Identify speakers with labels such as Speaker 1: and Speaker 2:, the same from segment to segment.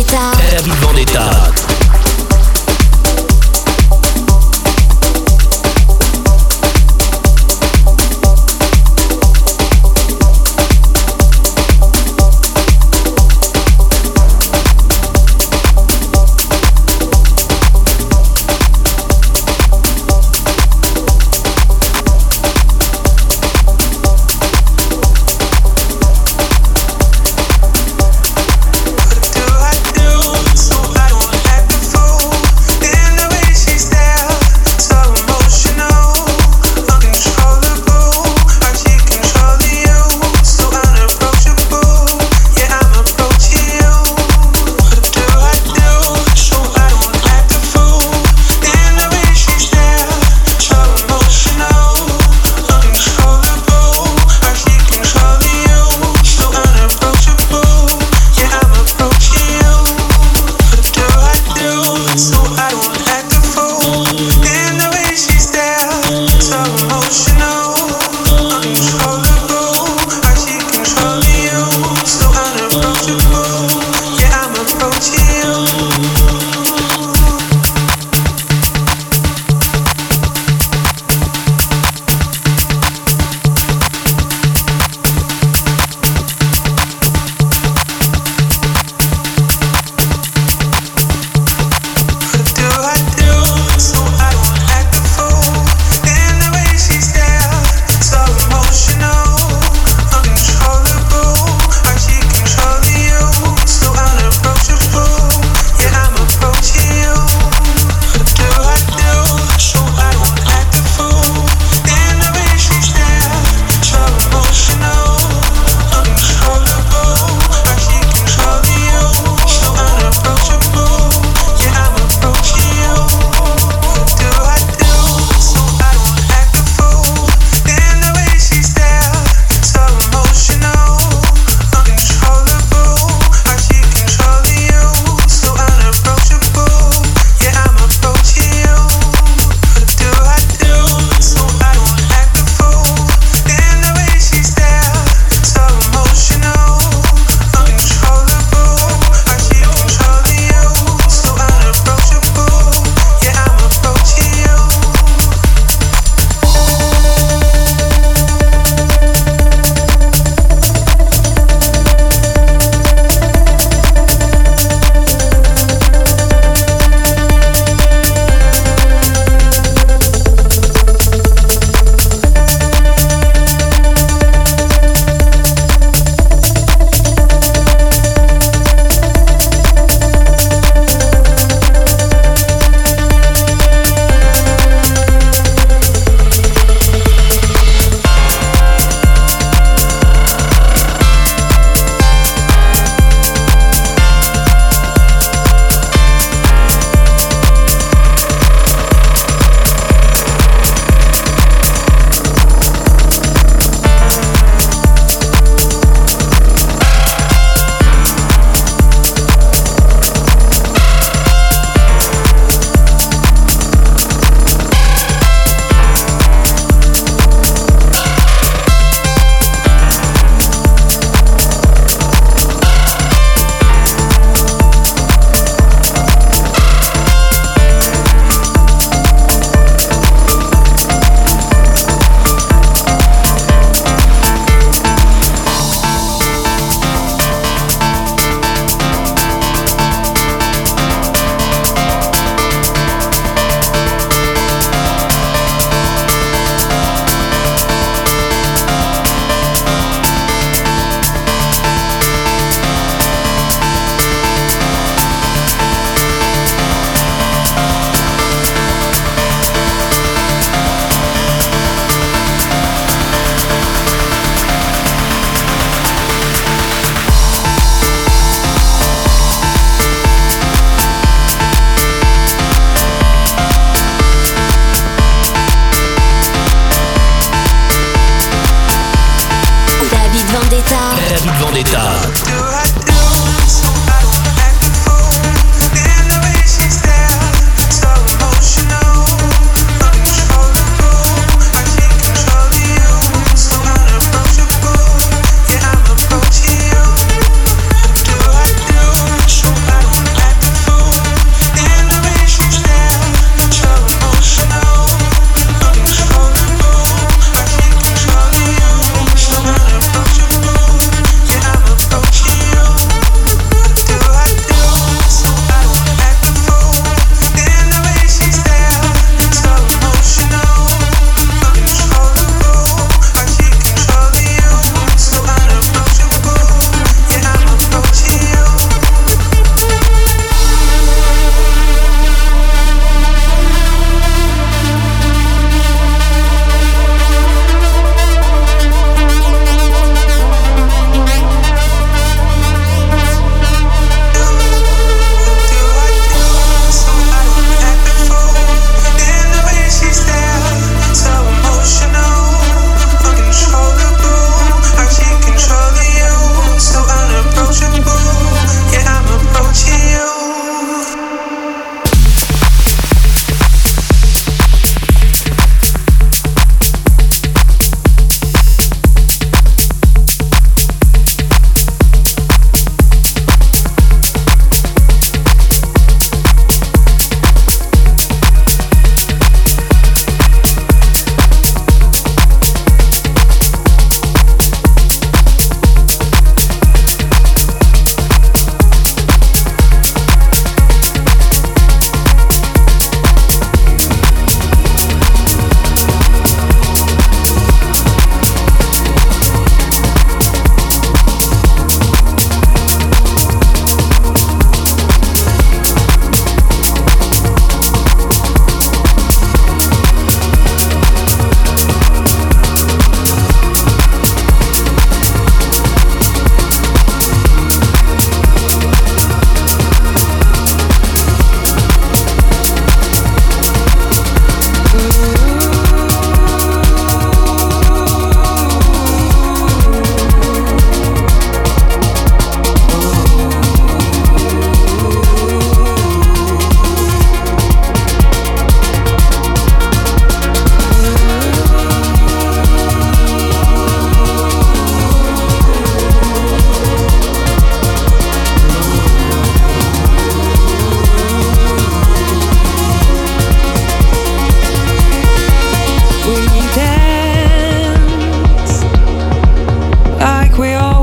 Speaker 1: Vendetta.
Speaker 2: R. Vendetta.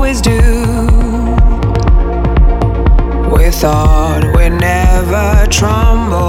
Speaker 2: Always do. We thought we'd never tremble.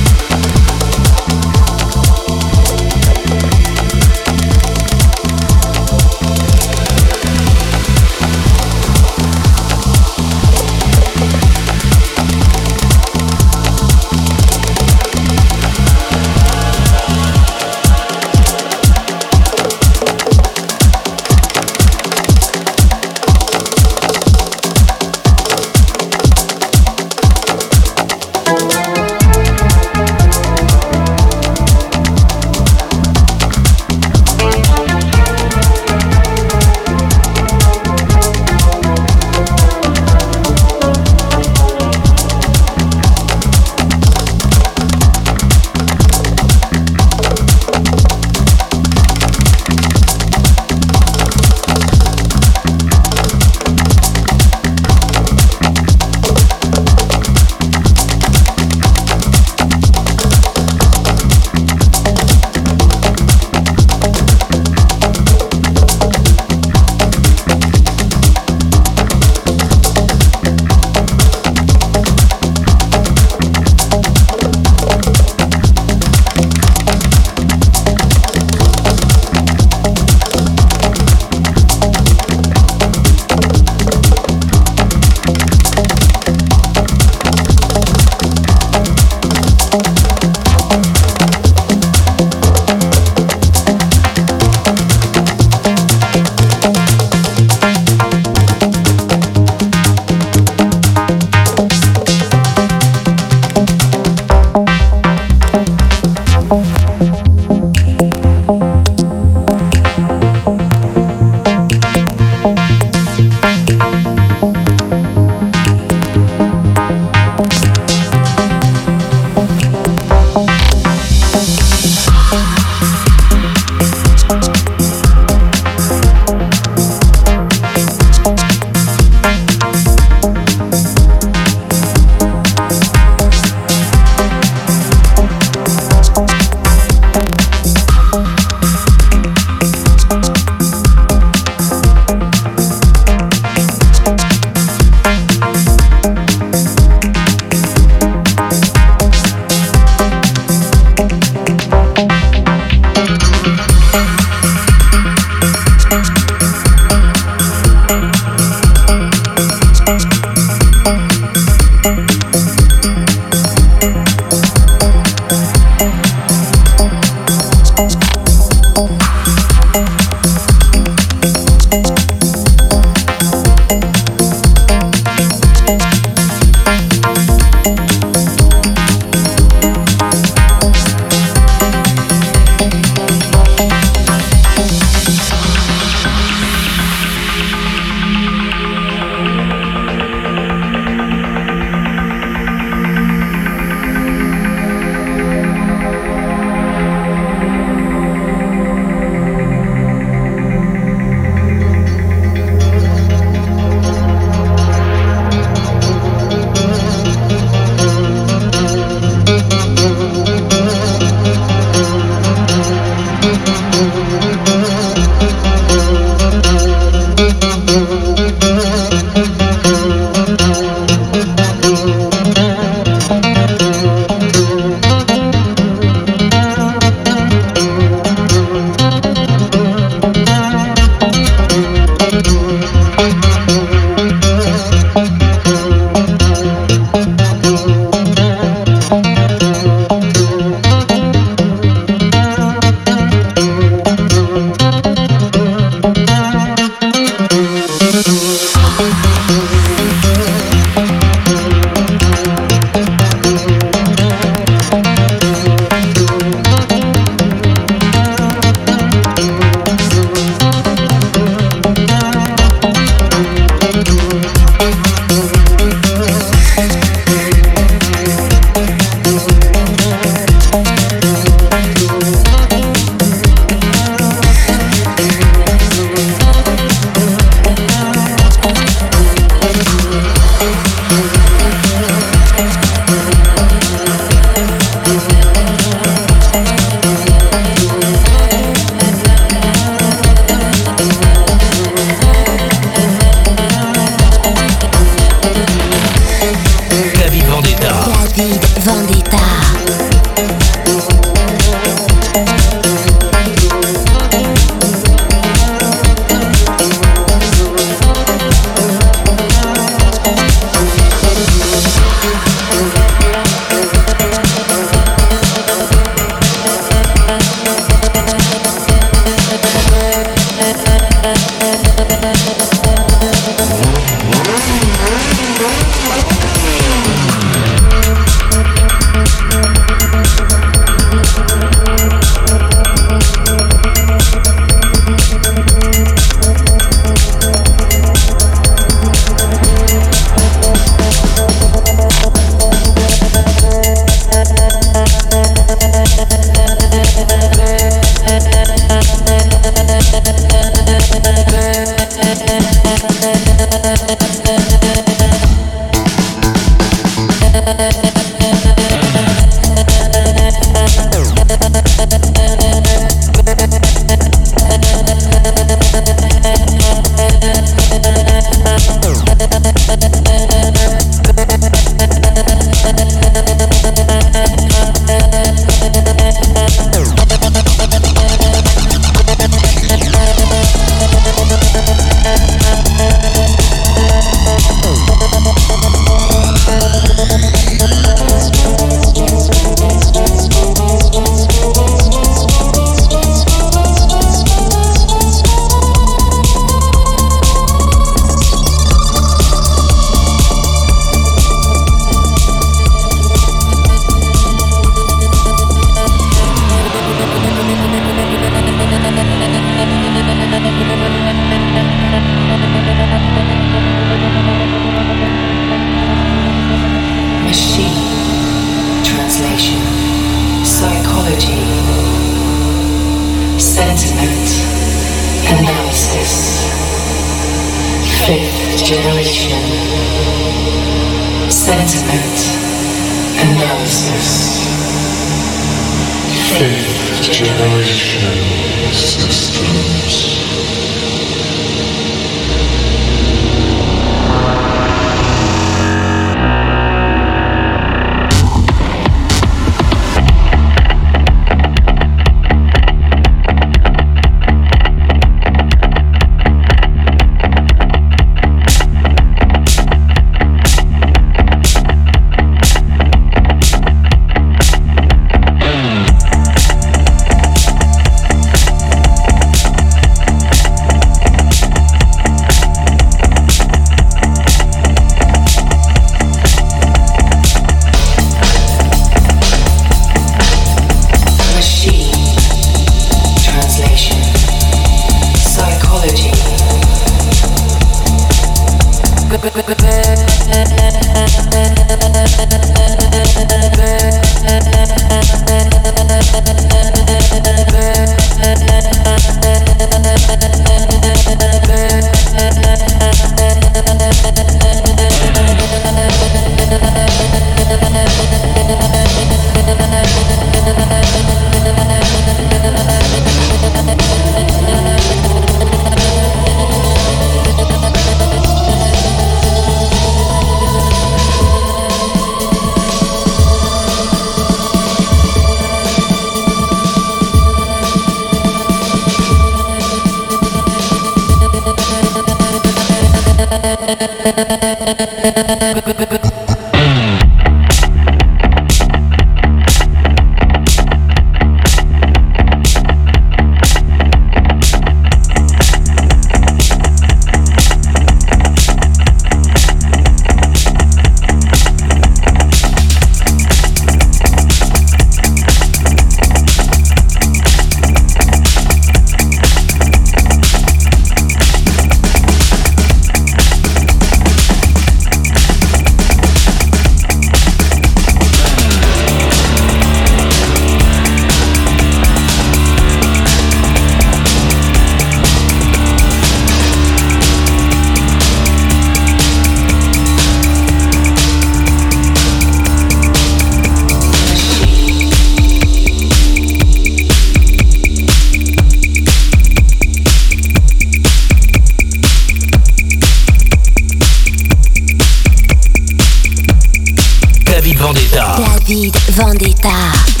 Speaker 1: Vendetta.